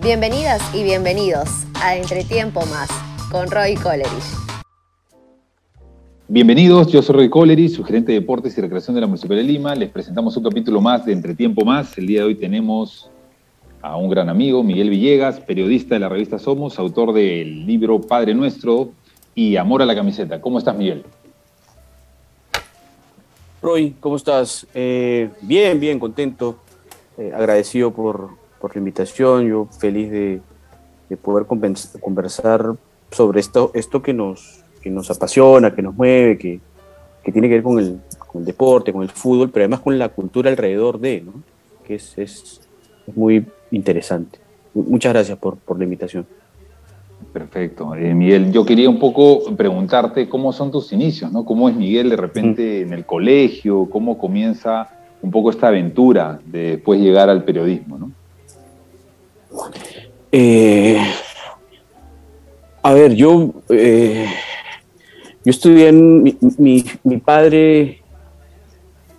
Bienvenidas y bienvenidos a Entretiempo Más con Roy Coleridge. Bienvenidos, yo soy Roy Coleridge, su gerente de deportes y recreación de la Municipalidad de Lima. Les presentamos un capítulo más de Entretiempo Más. El día de hoy tenemos a un gran amigo, Miguel Villegas, periodista de la revista Somos, autor del libro Padre Nuestro y Amor a la Camiseta. ¿Cómo estás, Miguel? Roy, ¿cómo estás? Eh, bien, bien, contento, eh, agradecido por, por, la invitación, yo feliz de, de poder conversar sobre esto, esto que, nos, que nos apasiona, que nos mueve, que, que tiene que ver con el, con el, deporte, con el fútbol, pero además con la cultura alrededor de, ¿no? que es, es, es muy interesante. Muchas gracias por, por la invitación. Perfecto. Eh, Miguel, yo quería un poco preguntarte cómo son tus inicios, ¿no? ¿Cómo es Miguel de repente en el colegio? ¿Cómo comienza un poco esta aventura de después llegar al periodismo, ¿no? Eh, a ver, yo, eh, yo estudié en. Mi, mi, mi padre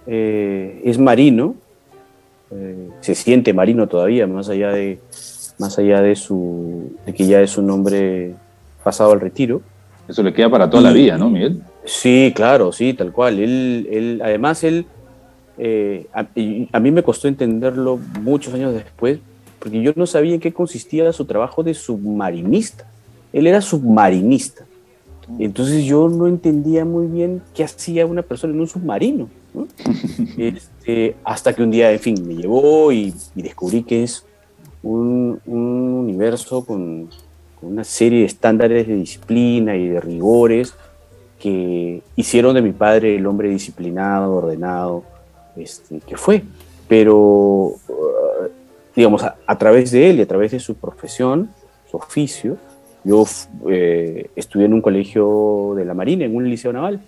eh, es marino, eh, se siente marino todavía, más allá de más allá de, su, de que ya es un hombre pasado al retiro. Eso le queda para toda y, la vida, ¿no, Miguel? Sí, claro, sí, tal cual. Él, él además, él, eh, a, a, mí me costó entenderlo muchos años después, porque yo no sabía en qué consistía su trabajo de submarinista. Él era submarinista. Entonces yo no entendía muy bien qué hacía una persona en un submarino. ¿no? este, hasta que un día, en fin, me llevó y, y descubrí que es un, un universo con, con, una serie de estándares de disciplina y de rigores que hicieron de mi padre el hombre disciplinado, ordenado, este, que fue. Pero, digamos, a, través de él y a través de su profesión, su oficio, yo eh, estudié en un colegio de la Marina, en un liceo naval.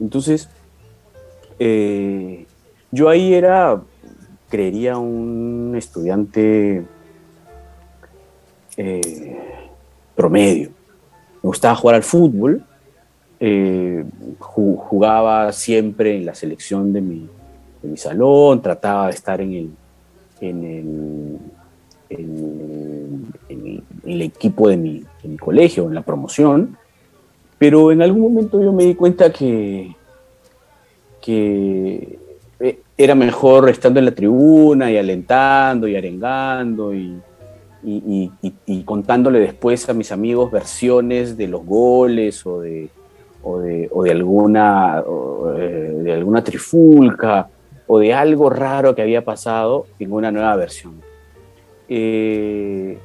Entonces, eh, yo ahí era, creería, un estudiante eh, promedio. Me gustaba jugar al fútbol, jugaba siempre en la selección de mi, de mi, salón, trataba de estar en el, en el, equipo de mi, colegio, en la promoción, pero en algún momento yo me di cuenta que, que era mejor estando en la tribuna y alentando y arengando y, y, contándole después a mis amigos versiones de los goles o de, o de, o de alguna, o de alguna trifulca o de algo raro que había pasado en una nueva versión. Eh,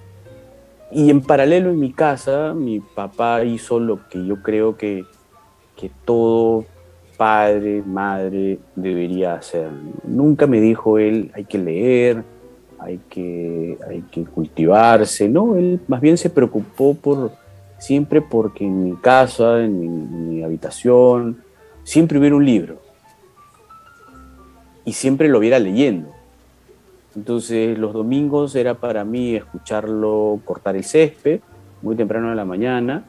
y en paralelo en mi casa, mi papá hizo lo que yo creo que, que todo padre, madre debería hacer. Nunca me dijo él, hay que leer, hay que, hay que cultivarse, ¿no? Él más bien se preocupó por siempre porque en mi casa, en mi, en mi habitación, siempre hubiera un libro y siempre lo viera leyendo. Entonces los domingos era para mí escucharlo cortar el césped muy temprano en la mañana,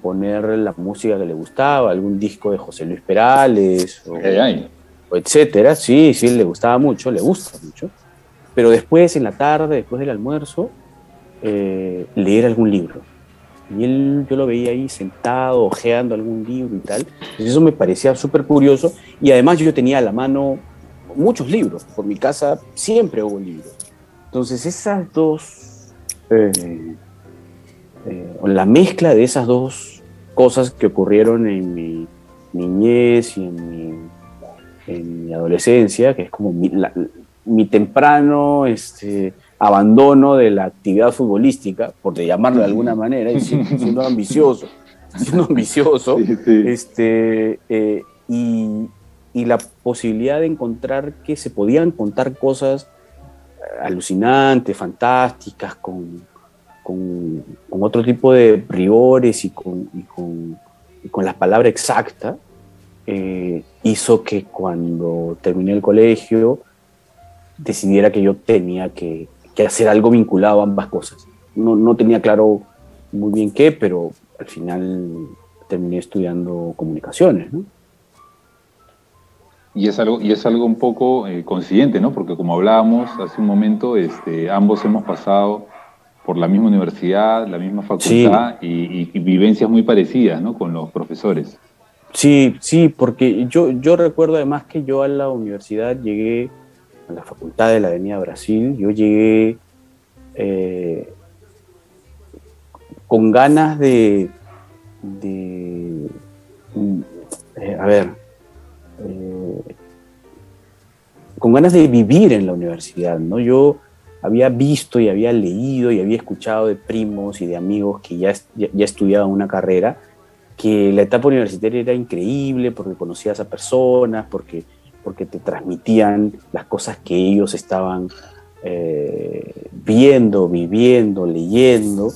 poner la música que le gustaba, algún disco de José Luis Perales, o, o etcétera. Sí, sí, le gustaba mucho, le gusta mucho pero después, en la tarde, después del almuerzo, eh, leer algún libro. Y él, yo lo veía ahí sentado, hojeando algún libro y tal. Entonces eso me parecía súper curioso. Y además yo tenía a la mano muchos libros. Por mi casa siempre hubo libros. Entonces esas dos, eh, eh, la mezcla de esas dos cosas que ocurrieron en mi niñez y en mi, en mi adolescencia, que es como mi, la, mi temprano este, abandono de la actividad futbolística, por llamarlo de alguna manera, y siendo, siendo ambicioso, siendo ambicioso, sí, sí. Este, eh, y, y, la posibilidad de encontrar que se podían contar cosas alucinantes, fantásticas, con, con, con otro tipo de rigores y con, y con, y con la palabra exacta, eh, hizo que cuando terminé el colegio, decidiera que yo tenía que, que, hacer algo vinculado a ambas cosas. No, no tenía claro muy bien qué, pero al final terminé estudiando comunicaciones. ¿no? Y es algo, y es algo un poco eh, coincidente, ¿no? Porque como hablábamos hace un momento, este, ambos hemos pasado por la misma universidad, la misma facultad y, vivencias muy parecidas, ¿no? Con los profesores. Sí, sí, porque yo, yo recuerdo además que yo a la universidad llegué, a la facultad de la Avenida Brasil, yo llegué eh, con ganas de, de eh, a ver, eh, con ganas de vivir en la universidad, ¿no? Yo había visto y había leído y había escuchado de primos y de amigos que ya, ya, estudiaban una carrera, que la etapa universitaria era increíble porque conocías a personas, porque, porque te transmitían las cosas que ellos estaban eh, viendo, viviendo, leyendo,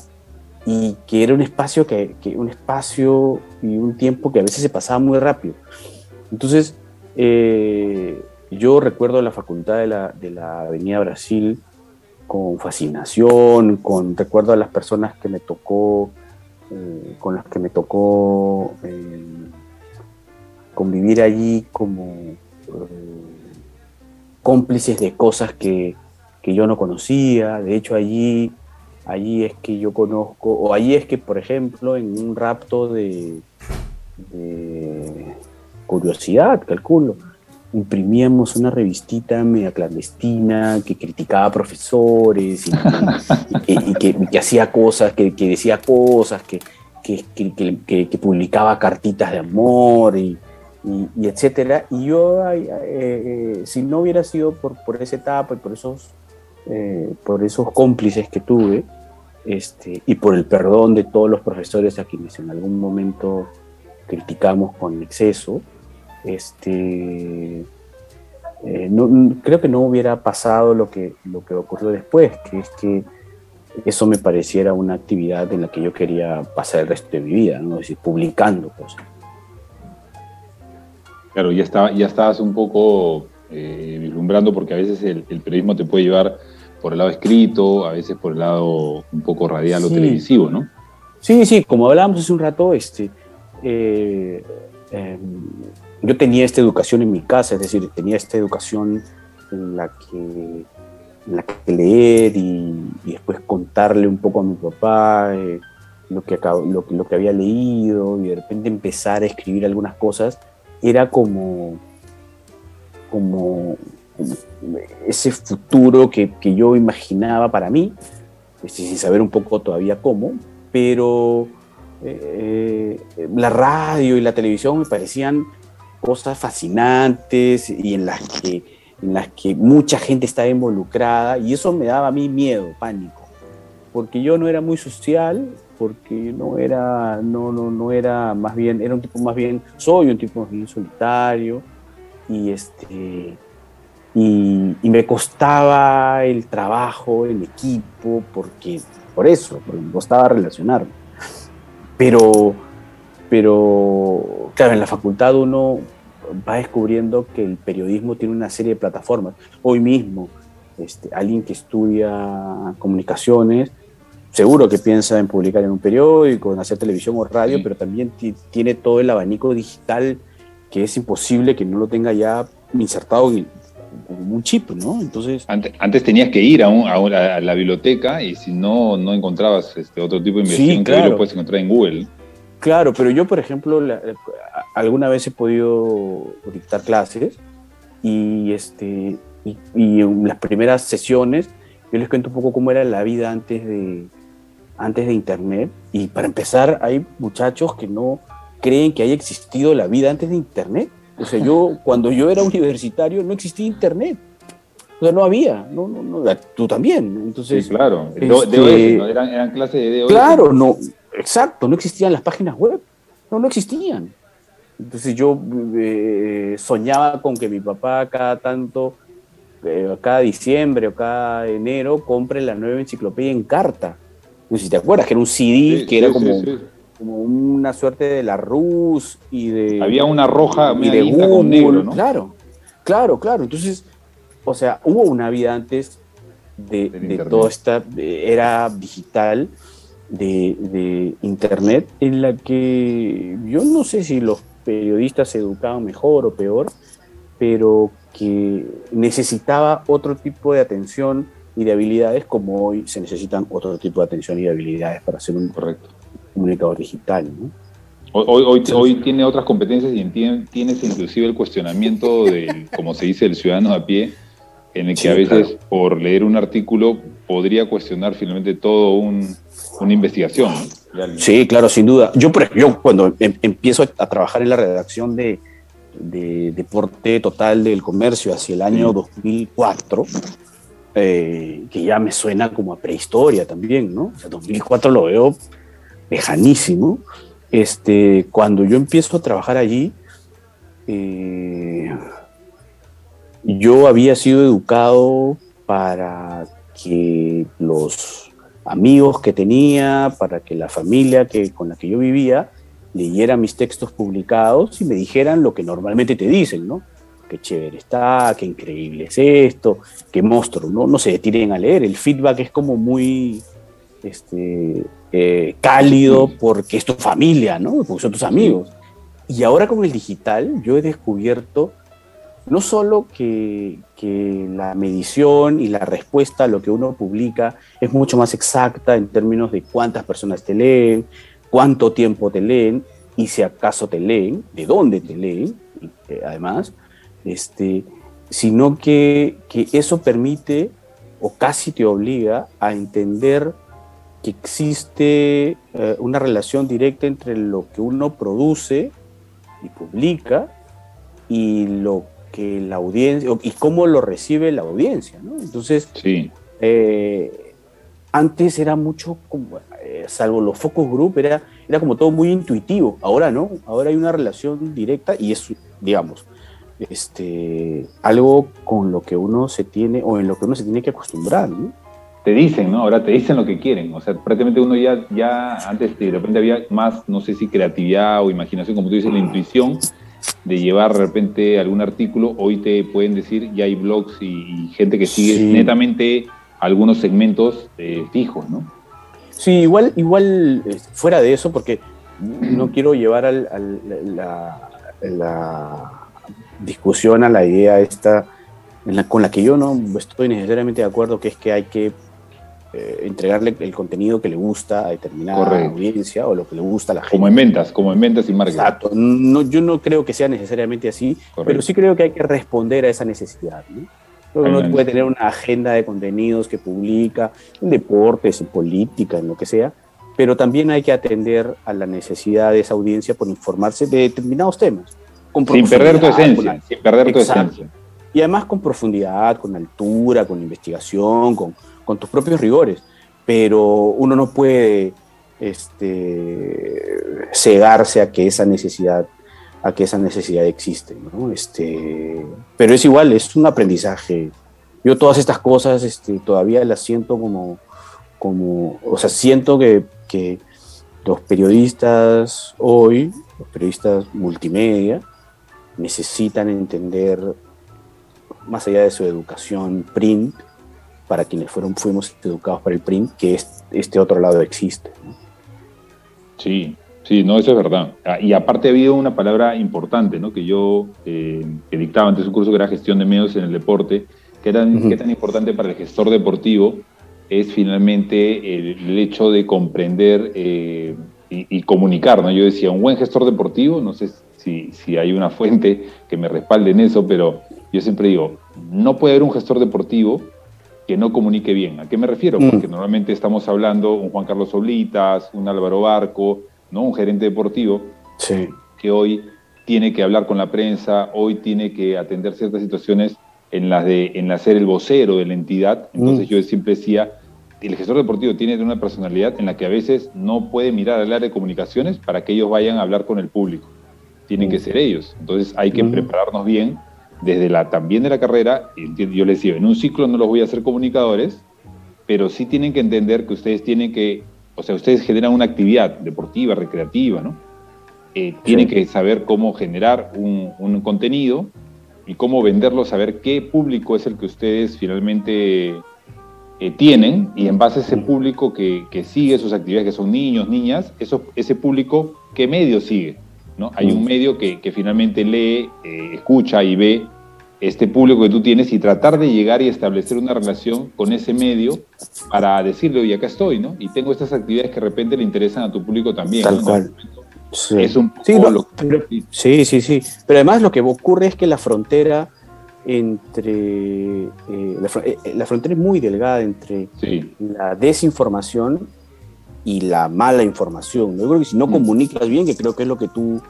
y que era un espacio, que, un espacio y un tiempo que a veces se pasaba muy rápido. Entonces, eh, yo recuerdo la facultad de la, de la Avenida Brasil con fascinación, con recuerdo a las personas que me tocó, eh, con las que me tocó eh, convivir allí como cómplices de cosas que, que, yo no conocía. De hecho, allí, allí es que yo conozco, o allí es que, por ejemplo, en un rapto de curiosidad, calculo, imprimíamos una revistita media clandestina que criticaba a profesores y, que, hacía cosas, que, decía cosas, que, publicaba cartitas de amor y, etcétera. Y yo, eh, eh, si no hubiera sido por, por esa etapa y por esos, eh, por esos cómplices que tuve, este, y por el perdón de todos los profesores a quienes en algún momento criticamos con exceso, este, eh, creo que no hubiera pasado lo que, lo que ocurrió después, que es que eso me pareciera una actividad en la que yo quería pasar el resto de mi vida, ¿no? es decir, publicando cosas. Claro, ya, estaba, ya estabas un poco eh, vislumbrando porque a veces el, periodismo te puede llevar por el lado escrito, a veces por el lado un poco radial o televisivo, ¿no? Sí, sí, como hablábamos hace un rato, este, eh, em, yo tenía esta educación en mi casa, es decir, tenía esta educación en la que, la que leer y, después contarle un poco a mi papá eh, lo, que lo, lo, que había leído y de repente empezar a escribir algunas cosas, era como, como, ese futuro que, que, yo imaginaba para mí, este, sin saber un poco todavía cómo, pero eh, eh, la radio y la televisión me parecían cosas fascinantes y en las que, en las que mucha gente estaba involucrada y eso me daba a mí miedo, pánico, porque yo no era muy social, porque no era, no, no, no era más bien, era un tipo más bien, soy un tipo más bien solitario y este... Y, me costaba el trabajo, el equipo, porque, por eso, porque me costaba relacionarme. Pero, pero, claro, en la facultad uno va descubriendo que el periodismo tiene una serie de plataformas. Hoy mismo, este, alguien que estudia comunicaciones, seguro que piensa en publicar en un periódico, en hacer televisión o radio, pero también tiene todo el abanico digital que es imposible que no lo tenga ya insertado en, un chip, ¿no? Entonces... Antes, antes tenías que ir a, a, la biblioteca y si no, no encontrabas este, otro tipo de investigación, que lo puedes encontrar en Google. Claro, pero yo, por ejemplo, alguna vez he podido dictar clases y, este, y, en las primeras sesiones yo les cuento un poco cómo era la vida antes de, antes de Internet. Y para empezar, hay muchachos que no creen que haya existido la vida antes de Internet. O sea, yo cuando yo era universitario no existía Internet. O sea, no había, no, no, no tú también. Entonces, sí, claro, este, eran, eran, clases de DOS. Claro, no, Exacto, no existían las páginas web. No, no existían. Entonces yo eh, soñaba con que mi papá cada tanto, eh, cada diciembre o cada enero, compre la nueva enciclopedia en carta. No sé si te acuerdas, que era un CD que era como, como una suerte de la Rus y de... Había una roja y de Google, negro, ¿no? Claro, claro, claro. Entonces, o sea, hubo una vida antes de, de toda esta era digital de, Internet en la que yo no sé si los periodistas se educaban mejor o peor, pero que necesitaba otro tipo de atención y de habilidades como hoy se necesitan otro tipo de atención y de habilidades para ser un Correcto. comunicador digital. ¿no? Hoy, hoy, hoy tiene otras competencias y tiene, tienes inclusive el cuestionamiento del, como se dice, el ciudadano a pie, en el que Sí, a veces claro. por leer un artículo podría cuestionar finalmente todo un, una investigación. Sí, claro, sin duda. Yo, por ejemplo, yo cuando em- empiezo a trabajar en la redacción de, de Deporte Total del Comercio hacia el año Sí. 2004, eh, que ya me suena como a prehistoria también, ¿no? O sea, 2004 lo veo lejanísimo. Este, cuando yo empiezo a trabajar allí, eh, yo había sido educado para que los amigos que tenía, para que la familia que, con la que yo vivía leyera mis textos publicados y me dijeran lo que normalmente te dicen, ¿no? Qué chévere está, qué increíble es esto, qué monstruo, ¿no? No se detienen a leer. El feedback es como muy este, eh, cálido porque es tu familia, ¿no? Porque son tus amigos. Y ahora con el digital yo he descubierto no solo que, que la medición y la respuesta a lo que uno publica es mucho más exacta en términos de cuántas personas te leen, cuánto tiempo te leen y si acaso te leen, de dónde te leen, además, este, sino que, que eso permite o casi te obliga a entender que existe eh, una relación directa entre lo que uno produce y publica y lo que la audiencia y cómo lo recibe la audiencia, ¿no? Entonces, Sí, eh, antes era mucho como, eh, salvo los focus group, era, era como todo muy intuitivo. Ahora no, ahora hay una relación directa y es, digamos, este, algo con lo que uno se tiene o en lo que uno se tiene que acostumbrar, ¿no? te dicen, ¿no? Ahora te dicen lo que quieren. O sea, prácticamente uno ya, ya antes de repente había más, no sé si creatividad o imaginación, como tú dices, la intuición de llevar de repente algún artículo. Hoy te pueden decir, ya hay blogs y, y gente que sigue Sí. netamente algunos segmentos eh, fijos, ¿no? Sí, igual, igual eh, fuera de eso, porque no quiero llevar al- al- la, la discusión a la idea esta en la- con la que yo no estoy necesariamente de acuerdo, que es que hay que eh, entregarle el contenido que le gusta a determinada Correcto. audiencia o lo que le gusta a la gente. Como en ventas, como en ventas y marketing. Exacto. No, yo no creo que sea necesariamente así, Correcto. pero sí creo que hay que responder a esa necesidad. ¿no? Uno puede tener una agenda de contenidos que publica en deportes, en política, en lo que sea, pero también hay que atender a la necesidad de esa audiencia por informarse de determinados temas. con Sin perder tu esencia, con- sin perder tu Exacto. esencia. y además con profundidad, con altura, con investigación, con, con tus propios rigores. Pero uno no puede este, cegarse a que esa necesidad a que esa necesidad existe, ¿no? Este, pero es igual, es un aprendizaje. Yo todas estas cosas este, todavía las siento como, como, o sea, siento que, que los periodistas hoy, los periodistas multimedia, necesitan entender más allá de su educación print, para quienes fueron, fuimos educados para el print, que es- este otro lado existe. ¿no? Sí, sí, no, eso es verdad. Ah, Y aparte ha habido una palabra importante, ¿no? Que yo eh, que dictaba antes un curso que era gestión de medios en el deporte, que era tan importante para el gestor deportivo es finalmente el, el hecho de comprender eh, y, y comunicar, ¿no? Yo decía, un buen gestor deportivo, no sé si, si hay una fuente que me respalde en eso, pero yo siempre digo, no puede haber un gestor deportivo que no comunique bien. ¿A qué me refiero? Mm. Porque normalmente estamos hablando un Juan Carlos Oblitas, un Álvaro Barco, ¿no? un gerente deportivo Sí. que hoy tiene que hablar con la prensa, hoy tiene que atender ciertas situaciones en las de en las ser el vocero de la entidad. Entonces Mm. yo siempre decía, el gestor deportivo tiene una personalidad en la que a veces no puede mirar al área de comunicaciones para que ellos vayan a hablar con el público. Tienen Mm. que ser ellos. Entonces hay que Mm. prepararnos bien desde la también de la carrera. Yo les digo, en un ciclo no los voy a hacer comunicadores, pero sí tienen que entender que ustedes tienen que, o sea, ustedes generan una actividad deportiva, recreativa, ¿no? Eh, tienen Sí. que saber cómo generar un, un contenido y cómo venderlo, saber qué público es el que ustedes finalmente eh, tienen y en base a ese público que, que sigue sus actividades, que son niños, niñas, eso, ese público, ¿qué medio sigue? ¿No? Hay un Mm. medio que, que finalmente lee, eh, escucha y ve este público que tú tienes y tratar de llegar y establecer una relación con ese medio para decirle, oye, acá estoy, ¿no? Y tengo estas actividades que de repente le interesan a tu público también. Tal cual. Sí. Es un sí, sí, sí, sí. Pero además lo que ocurre es que la frontera entre... Eh, eh, la, frontera es muy delgada entre la desinformación y la mala información. Yo creo que si no mm. comunicas bien, que creo que es lo que tú...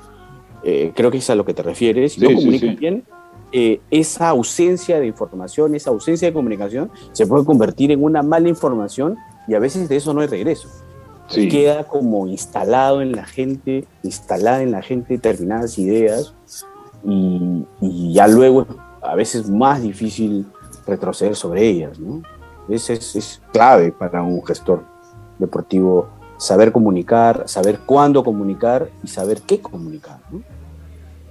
Eh, creo que es a lo que te refieres, si no comunicas bien eh, esa ausencia de información, esa ausencia de comunicación, se puede convertir en una mala información y a veces de eso no hay regreso. Queda como instalado en la gente, instalada en la gente determinadas ideas y, ya luego a veces es más difícil retroceder sobre ellas. ¿no? Es, es, es clave para un gestor deportivo saber comunicar, saber cuándo comunicar y saber qué comunicar. ¿no?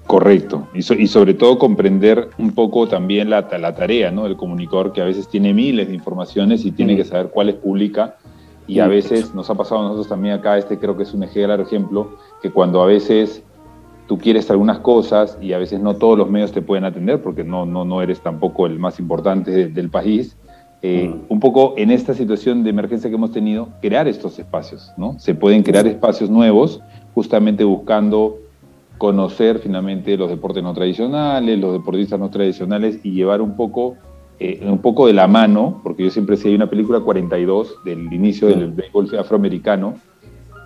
Correcto, y, sobre todo comprender un poco también la, la, tarea ¿no? del comunicador que a veces tiene miles de informaciones y tiene que saber cuáles publica y a veces nos ha pasado a nosotros también acá, este creo que es un claro ejemplo, que cuando a veces tú quieres algunas cosas y a veces no todos los medios te pueden atender porque no, no, no eres tampoco el más importante del país, eh, un poco en esta situación de emergencia que hemos tenido, crear estos espacios, ¿no? Se pueden crear espacios nuevos justamente buscando conocer finalmente los deportes no tradicionales, los deportistas no tradicionales y llevar un poco, eh, un poco de la mano, porque yo siempre decía, hay una película 42 del inicio del béisbol afroamericano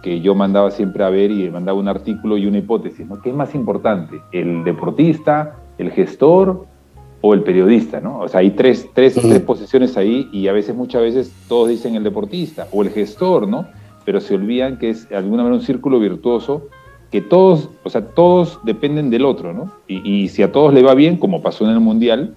que yo mandaba siempre a ver y mandaba un artículo y una hipótesis, ¿no? ¿Qué es más importante, el deportista, el gestor o el periodista, ¿no? O sea, hay tres, tres, tres posiciones ahí y a veces, muchas veces, todos dicen el deportista o el gestor, ¿no? Pero se olvidan que es de alguna manera un círculo virtuoso que todos, o sea, todos dependen del otro, ¿no? Y, si a todos le va bien, como pasó en el Mundial,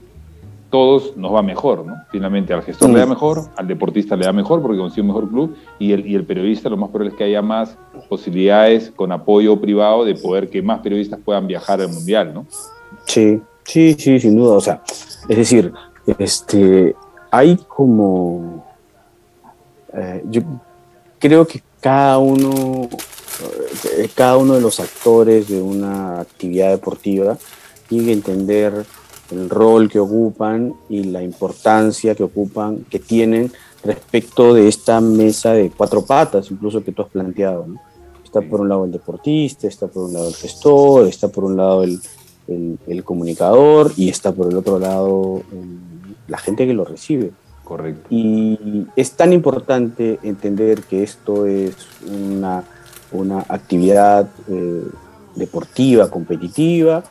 todos nos va mejor, ¿no? Finalmente al gestor le da mejor, al deportista le da mejor porque consigue un mejor club y el, y el periodista lo más probable es que haya más posibilidades con apoyo privado de poder que más periodistas puedan viajar al Mundial, ¿no? Sí, sí, sí, sin duda. O sea, es decir, este, hay como... Eh, yo creo que cada uno eh, cada uno de los actores de una actividad deportiva tiene que entender el rol que ocupan y la importancia que ocupan, que tienen respecto de esta mesa de cuatro patas, incluso que tú has planteado. Está por un lado el deportista, está por un lado el gestor, está por un lado el, el, comunicador y está por el otro lado la gente que lo recibe. Correcto. Y es tan importante entender que esto es una una actividad eh, deportiva, competitiva,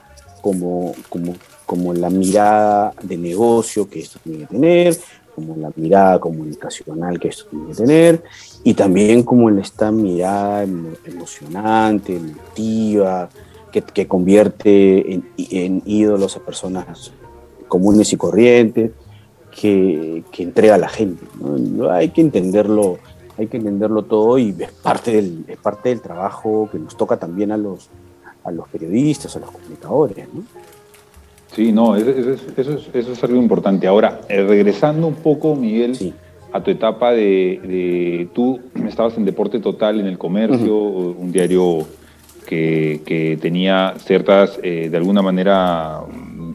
como, como, como la mirada de negocio que esto tiene que tener, como la mirada comunicacional que esto tiene que tener, y también como esta mirada emocionante, emotiva, que, que convierte en, en, ídolos a personas comunes y corrientes, que, que entrega a la gente. ¿no? Hay que entenderlo hay que entenderlo todo y es parte del, es parte del trabajo que nos toca también a los, a los periodistas, a los comunicadores. ¿no? Sí, no, eso, es, algo importante. Ahora, eh, regresando un poco, Miguel, a tu etapa de, Tú estabas en Deporte Total, en el comercio, un diario que, tenía ciertas, eh, de alguna manera,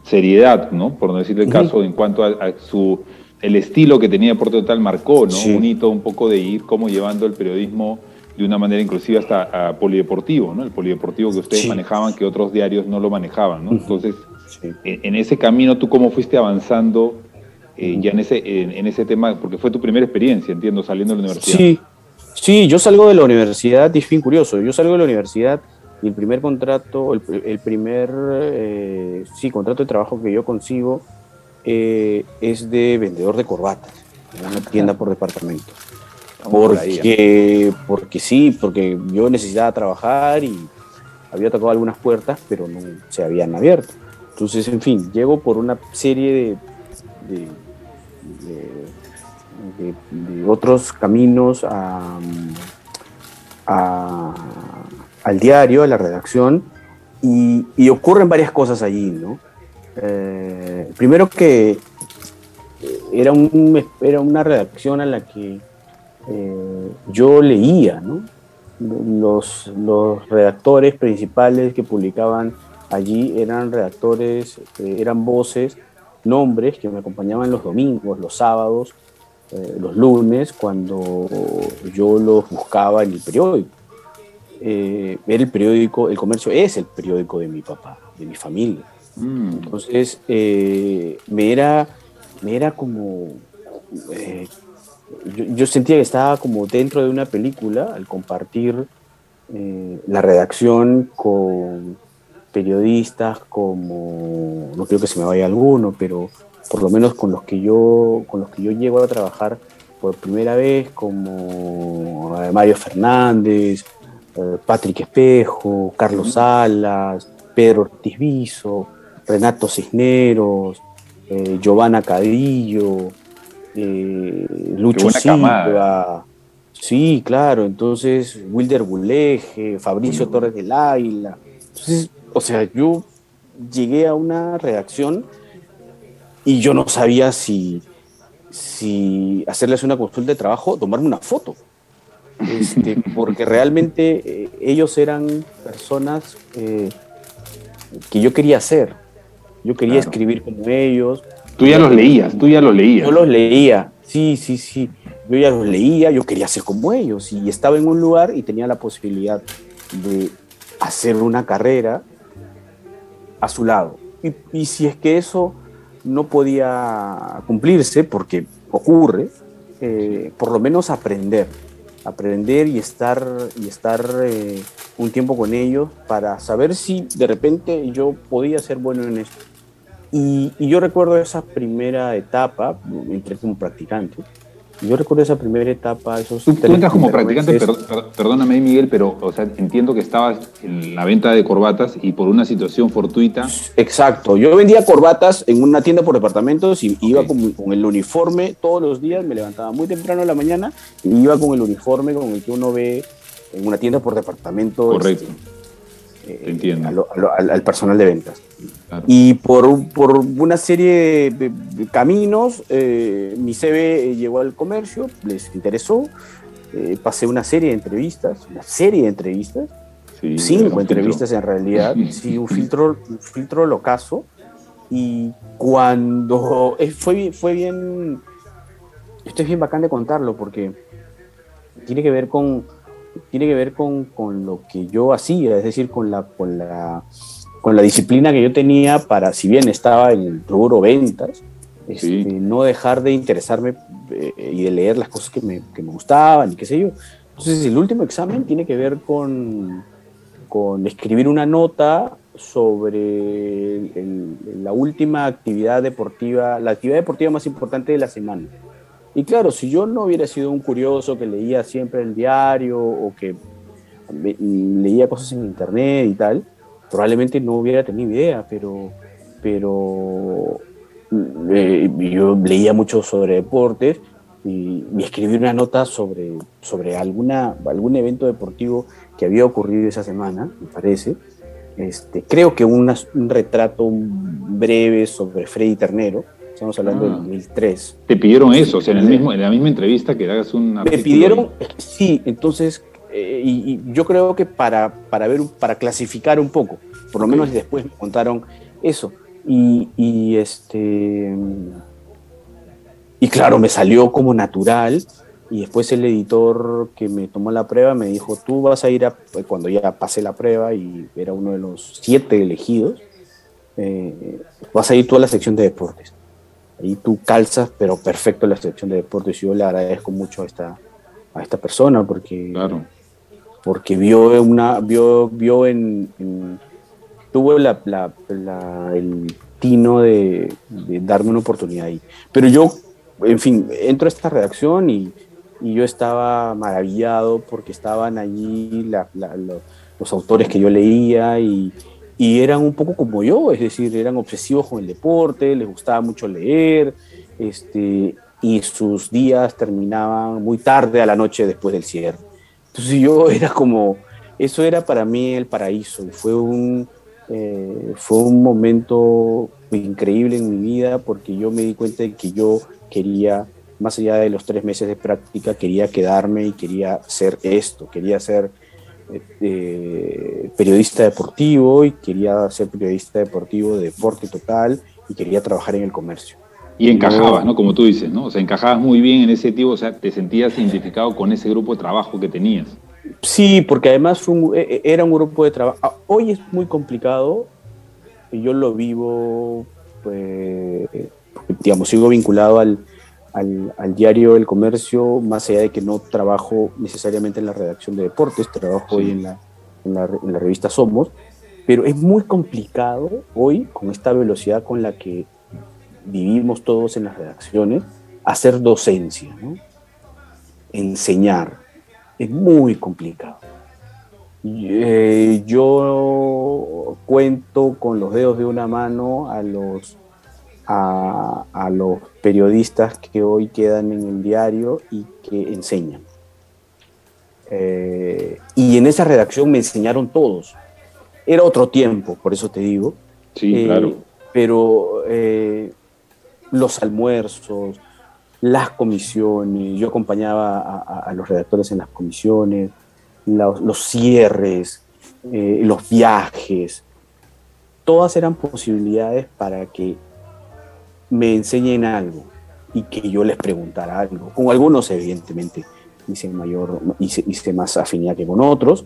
seriedad, ¿no? Por no decir el caso, en cuanto a su el estilo que tenía Deporte Total marcó, ¿no? Un hito un poco de ir como llevando el periodismo de una manera inclusive hasta a polideportivo, ¿no? El polideportivo que ustedes manejaban, que otros diarios no lo manejaban, ¿no? Entonces, en, ese camino, ¿tú cómo fuiste avanzando eh, ya en ese, en, ese tema? Porque fue tu primera experiencia, entiendo, saliendo de la universidad. Sí, sí, yo salgo de la universidad, y es bien curioso, yo salgo de la universidad y el primer contrato, el, primer, eh, sí, contrato de trabajo que yo consigo eh, es de vendedor de corbatas, en una tienda por departamento. Porque, porque sí, porque yo necesitaba trabajar y había tocado algunas puertas, pero no se habían abierto. Entonces, en fin, llego por una serie de, de, otros caminos al diario, a la redacción, y, ocurren varias cosas allí, ¿no? Eh, primero que era, un, era una redacción a la que eh, yo leía, Los, los, redactores principales que publicaban allí eran redactores, eh, eran voces nombres que me acompañaban los domingos, los sábados, eh, los lunes, cuando yo los buscaba en el periódico. Eh, era el periódico, el comercio es el periódico de mi papá, de mi familia. Mm. Entonces, eh, me, era, me era como... Yo, yo, sentía que estaba como dentro de una película al compartir la redacción con periodistas como, no creo que se me vaya alguno, pero por lo menos con los que yo, con los que yo llego a trabajar por primera vez, como eh, Mario Fernández, eh, Patrick Espejo, Carlos Salas, Pedro Ortiz Viso, Renato Cisneros, eh, Giovanna Cadillo, Lucho Silva. Sí, claro, entonces Wilder Buleje, Fabricio Torres del Águila. Entonces, o sea, yo llegué a una redacción y yo no sabía si, si hacerles una consulta de trabajo tomarme una foto. Este, porque realmente eh, ellos eran personas eh, que yo quería ser. Yo quería escribir como ellos. Tú ya los leías, tú ya los leías. Yo los leía, sí, sí, sí. Yo ya los leía, yo quería ser como ellos. Y estaba en un lugar y tenía la posibilidad de hacer una carrera a su lado. Y, si es que eso no podía cumplirse, porque ocurre, eh, por lo menos aprender, aprender y estar, y estar eh, un tiempo con ellos para saber si de repente yo podía ser bueno en esto. Y, yo recuerdo esa primera etapa, entré como practicante, yo recuerdo esa primera etapa, esos Tú, tú entras como practicante, perdóname Miguel, pero o sea, entiendo que estabas en la venta de corbatas y por una situación fortuita. Exacto, yo vendía corbatas en una tienda por departamentos y iba con, el uniforme todos los días, me levantaba muy temprano en la mañana y iba con el uniforme con el que uno ve en una tienda por departamento. Correcto. Eh, al, personal de ventas. Y por, por, una serie de, caminos, eh, mi CV llegó al comercio, les interesó, eh, pasé una serie de entrevistas, una serie de entrevistas, cinco entrevistas en realidad, sí, un filtro, un filtro locazo. Y cuando fue, fue bien, esto es bien bacán de contarlo porque tiene que ver con, tiene que ver con, con, lo que yo hacía, es decir, con la, con la, con la disciplina que yo tenía para, si bien estaba en el rubro ventas, este, no dejar de interesarme eh, y de leer las cosas que me, que me, gustaban y qué sé yo. Entonces, el último examen tiene que ver con, con escribir una nota sobre la última actividad deportiva, la actividad deportiva más importante de la semana. Y claro, si yo no hubiera sido un curioso que leía siempre el diario o que leía cosas en internet y tal, probablemente no hubiera tenido idea, pero, pero eh, yo leía mucho sobre deportes y, escribí una nota sobre, sobre alguna, algún evento deportivo que había ocurrido esa semana, me parece. Este, creo que un retrato breve sobre Freddy Ternero, Estamos hablando de 2003. Ah. Te pidieron eso, o sea, en, el mismo, en la misma entrevista que hagas un Me pidieron, sí, entonces, eh, y, yo creo que para, para ver, para clasificar un poco, por lo menos después me contaron eso. Y, y, este. Y claro, me salió como natural. Y después el editor que me tomó la prueba me dijo: Tú vas a ir a. Cuando ya pasé la prueba y era uno de los siete elegidos, eh, vas a ir tú a la sección de deportes ahí tú calzas, pero perfecto la sección de deportes. Y yo le agradezco mucho a esta, a esta persona porque, claro. porque vio, una, vio, vio en, tuvo la, el tino de, darme una oportunidad ahí. Pero yo, en fin, entro a esta redacción y, y yo estaba maravillado porque estaban allí los autores que yo leía y, y eran un poco como yo, es decir, eran obsesivos con el deporte, les gustaba mucho leer, este, y sus días terminaban muy tarde a la noche después del cierre. Entonces yo era como, eso era para mí el paraíso, fue un, eh, fue un momento increíble en mi vida porque yo me di cuenta de que yo quería, más allá de los tres meses de práctica, quería quedarme y quería hacer esto, quería ser eh, periodista deportivo y quería ser periodista deportivo de deporte total y quería trabajar en el comercio. Y encajabas, ¿no? Como tú dices, ¿no? O sea, encajabas muy bien en ese tipo, o sea, te sentías identificado con ese grupo de trabajo que tenías. Sí, porque además fue e, e, era un grupo de trabajo. Ah, hoy es muy complicado, y yo lo vivo, pues, digamos, sigo vinculado al, al, diario El Comercio, más allá de que no trabajo necesariamente en la redacción de deportes, trabajo hoy en la, en la, en la revista Somos, pero es muy complicado hoy, con esta velocidad con la que vivimos todos en las redacciones, hacer docencia, enseñar. Es muy complicado. Eh, yo cuento con los dedos de una mano a los, a, los periodistas que hoy quedan en el diario y que enseñan. Eh, y en esa redacción me enseñaron todos. Era otro tiempo, por eso te digo. Sí, eh, claro. Pero los almuerzos, las comisiones, yo acompañaba a, los redactores en las comisiones, los, cierres, eh, los viajes, todas eran posibilidades para que me enseñen algo y que yo les preguntara algo. Con algunos, evidentemente, hice, mayor, hice, más afinidad que con otros,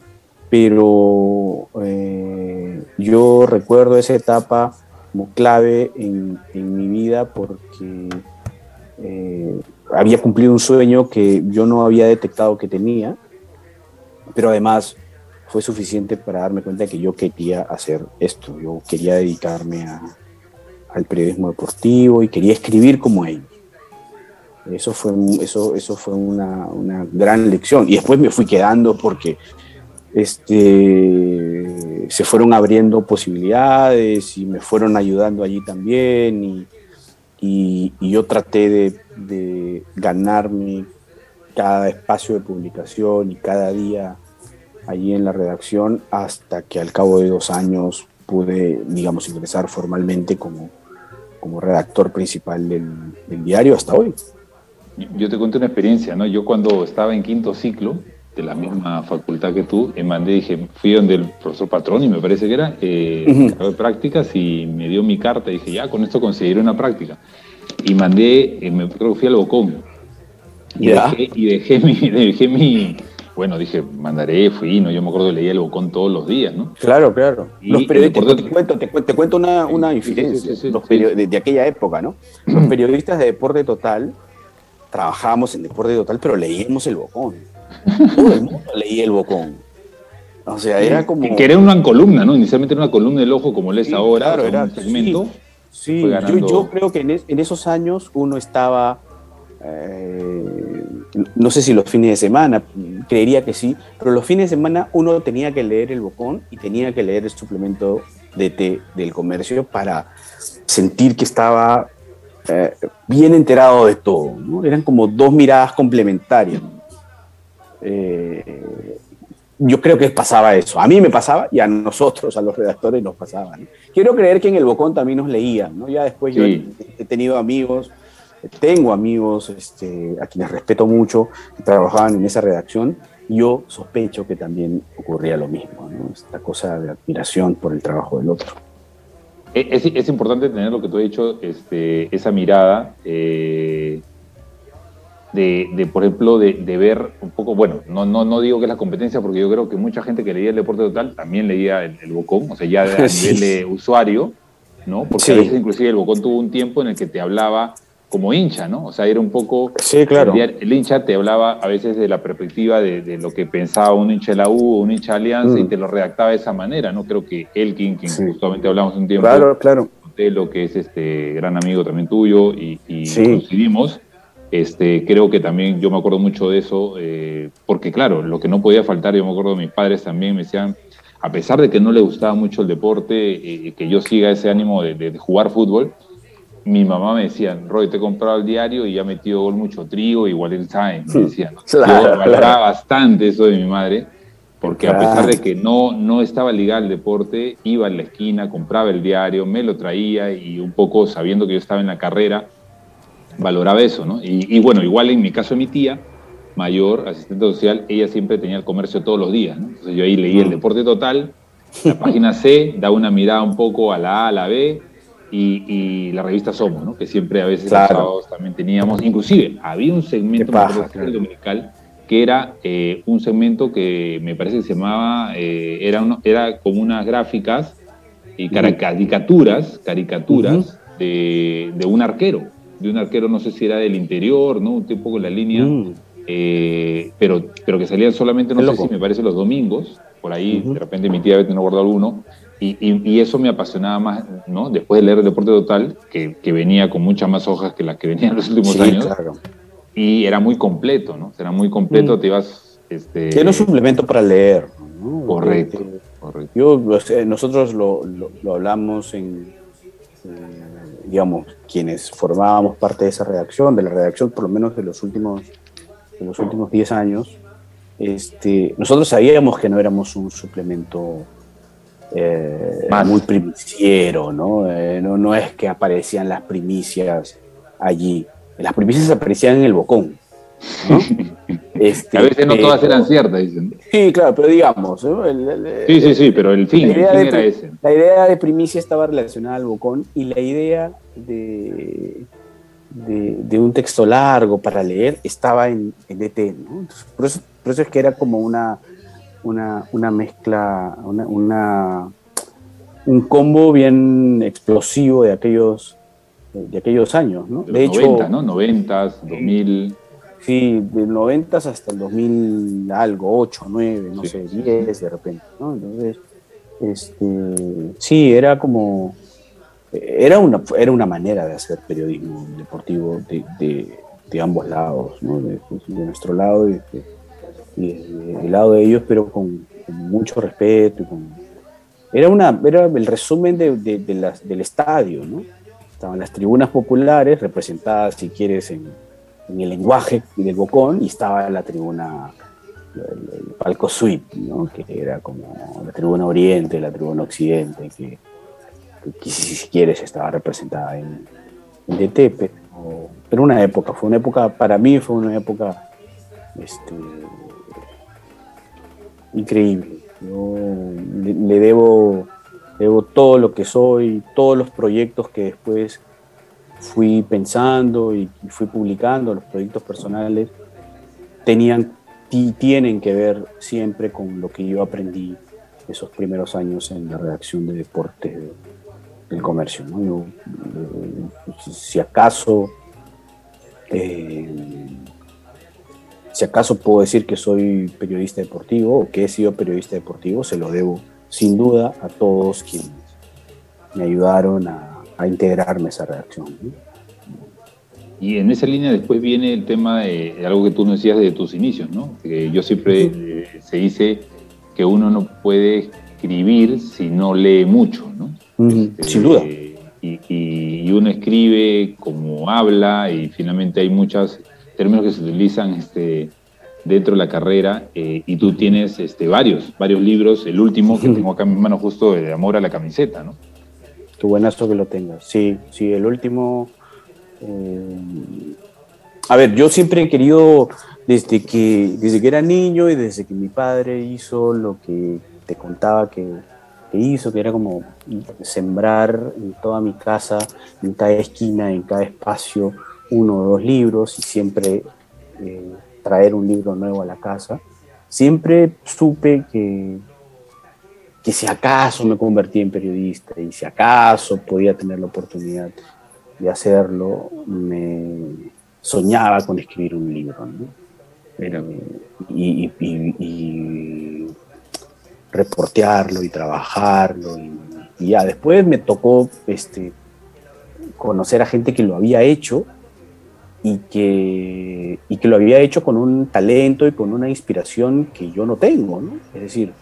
pero eh, yo recuerdo esa etapa como clave en, mi vida porque eh, había cumplido un sueño que yo no había detectado que tenía, pero además fue suficiente para darme cuenta de que yo quería hacer esto, yo quería dedicarme al periodismo deportivo y quería escribir como ellos. Eso fue, eso, eso fue una, una gran lección. Y después me fui quedando porque este, se fueron abriendo posibilidades y me fueron ayudando allí también y, yo traté de, ganarme cada espacio de publicación y cada día allí en la redacción hasta que al cabo de dos años pude, digamos, ingresar formalmente como, como redactor principal del diario hasta hoy. Yo te cuento una experiencia, ¿no? Yo cuando estaba en quinto ciclo, de la misma facultad que tú, me mandé, dije, fui donde el profesor Patroni, me parece que era, eh, prácticas y me dio mi carta, y dije, ya, con esto conseguiré una práctica. Y mandé, eh, me, creo que fui al Bocón. Y, dejé, y dejé, mi, dejé mi, bueno, dije, mandaré, fui, ¿no? Yo me acuerdo que leía el Bocón todos los días, ¿no? Claro, claro. los periodistas, te, cuento, te, cuento una, una infidencia de, de, aquella época, ¿no? Los periodistas de Deporte Total trabajábamos en Deporte Total, pero leíamos el Bocón. Todo el mundo leía el Bocón. O sea, era como. Que era una columna, ¿no? Inicialmente era una columna del ojo, como lees ahora, claro, era, un segmento. Sí, yo, creo que en, esos años uno estaba. Eh, no sé si los fines de semana, creería que sí, pero los fines de semana uno tenía que leer el Bocón y tenía que leer el suplemento de té del comercio para sentir que estaba eh, bien enterado de todo. ¿no? Eran como dos miradas complementarias. Eh, yo creo que pasaba eso. A mí me pasaba y a nosotros, a los redactores, nos pasaba. Quiero creer que en el Bocón también nos leían. ¿no? Ya después yo he, tenido amigos, tengo amigos este, a quienes respeto mucho, que trabajaban en esa redacción. Yo sospecho que también ocurría lo mismo, esta cosa de admiración por el trabajo del otro. Es, es importante tener lo que tú has dicho, este, esa mirada. Eh de, por ejemplo, de, ver un poco, bueno, no, no, no digo que es la competencia, porque yo creo que mucha gente que leía el deporte total también leía el, Bocón, o sea, ya a nivel de usuario, ¿no? Porque a veces inclusive el Bocón tuvo un tiempo en el que te hablaba como hincha, ¿no? O sea, era un poco... Sí, claro. El, hincha te hablaba a veces de la perspectiva de, lo que pensaba un hincha de la U un hincha de Alianza y mm. te lo redactaba de esa manera, ¿no? Creo que Elkin, quien justamente hablamos un tiempo... Claro, claro. De lo que es este gran amigo también tuyo y, y coincidimos este, creo que también yo me acuerdo mucho de eso, eh, porque claro, lo que no podía faltar, yo me acuerdo de mis padres también me decían, a pesar de que no le gustaba mucho el deporte, eh, que yo siga ese ánimo de, jugar fútbol, mi mamá me decía, Roy, te he comprado el diario y ya metido gol mucho trigo, igual el Sainz, me decía. yo valoraba bastante eso de mi madre, porque a pesar de que no, no estaba ligado al deporte, iba en la esquina, compraba el diario, me lo traía y un poco sabiendo que yo estaba en la carrera, valoraba eso, ¿no? Y, bueno, igual en mi caso mi tía, mayor, asistente social, ella siempre tenía el comercio todos los días, ¿no? Entonces yo ahí leí el deporte total, la página C, daba una mirada un poco a la A, a la B, y, la revista Somos, ¿no? que siempre a veces los sábados también teníamos. Inclusive, había un segmento el dominical que era eh, un segmento que me parece que se llamaba, eh, era, era como unas gráficas y caricaturas, caricaturas de, un arquero, de un arquero, no sé si era del interior, ¿no? Un tipo con la línea, mm. eh, pero, pero que salían solamente, no sé si me parece los domingos, por ahí, de repente mi tía había tenido guardado alguno, y, y, eso me apasionaba más, ¿no? Después de leer el Deporte Total, que, que venía con muchas más hojas que las que venían en los últimos años. Y era muy completo, ¿no? Era muy completo, mm. te ibas... Este... Era un suplemento para leer. Correcto, correcto. Yo, nosotros lo, lo, hablamos en, digamos, quienes formábamos parte de esa redacción, de la redacción por lo menos de los últimos, de los últimos 10 años, este, nosotros sabíamos que no éramos un suplemento eh, muy primiciero, ¿no? Eh, ¿no? ¿no? es que aparecían las primicias allí. Las primicias aparecían en el bocón. Este, a veces no todas eran ciertas, dicen. Sí, claro, pero digamos. sí, sí, sí, pero el fin, era ese. La idea de primicia estaba relacionada al bocón y la idea de, de, un texto largo para leer estaba en, en DT. ¿no? por, eso, por eso es que era como una una, mezcla, una, un combo bien explosivo de aquellos, de aquellos años, ¿no? De, hecho, 90, ¿no? 90, 2000. Sí, de 90 hasta el 2000 algo, 8, 9, no sé, 10 de repente, ¿no? Entonces, este, sí, era como, era una, era una manera de hacer periodismo deportivo de, de, ambos lados, ¿no? de, nuestro lado y de, y del lado de ellos, pero con, mucho respeto. Era, una, era el resumen de, del estadio, ¿no? Estaban las tribunas populares representadas, si quieres, en, el lenguaje del Bocón, y estaba la tribuna, el, palco suite, ¿no? que era como la tribuna oriente, la tribuna occidente, que, si, quieres estaba representada en, en DT, pero, pero, una época, fue una época, para mí fue una época este, increíble. Yo le, debo, debo todo lo que soy, todos los proyectos que después fui pensando y fui publicando, los proyectos personales, tenían y tienen que ver siempre con lo que yo aprendí esos primeros años en la redacción de deportes del comercio. ¿no? Eh, si acaso eh, si acaso puedo decir que soy periodista deportivo o que he sido periodista deportivo, se lo debo sin duda a todos quienes me ayudaron a, integrarme a esa redacción. Y en esa línea después viene el tema de, algo que tú nos decías de tus inicios, ¿no? Que yo siempre eh, se dice que uno no puede escribir si no lee mucho, ¿no? Este, sin duda. y, y, uno escribe como habla y finalmente hay muchas términos que se utilizan este, dentro de la carrera eh, y tú tienes este, varios, varios libros, el último que tengo acá en mis manos justo de Amor a la camiseta, ¿no? Qué buenazo que lo tengas, sí, sí, el último... Eh, a ver, yo siempre he querido, desde que, desde que era niño y desde que mi padre hizo lo que te contaba que, que hizo, que era como sembrar en toda mi casa, en cada esquina, en cada espacio, uno o dos libros y siempre eh, traer un libro nuevo a la casa, siempre supe que, que si acaso me convertí en periodista y si acaso podía tener la oportunidad de hacerlo, me soñaba con escribir un libro. y, y, reportearlo y trabajarlo. Y, ya después me tocó este, conocer a gente que lo había hecho y que, y que lo había hecho con un talento y con una inspiración que yo no tengo, ¿no? Es decir,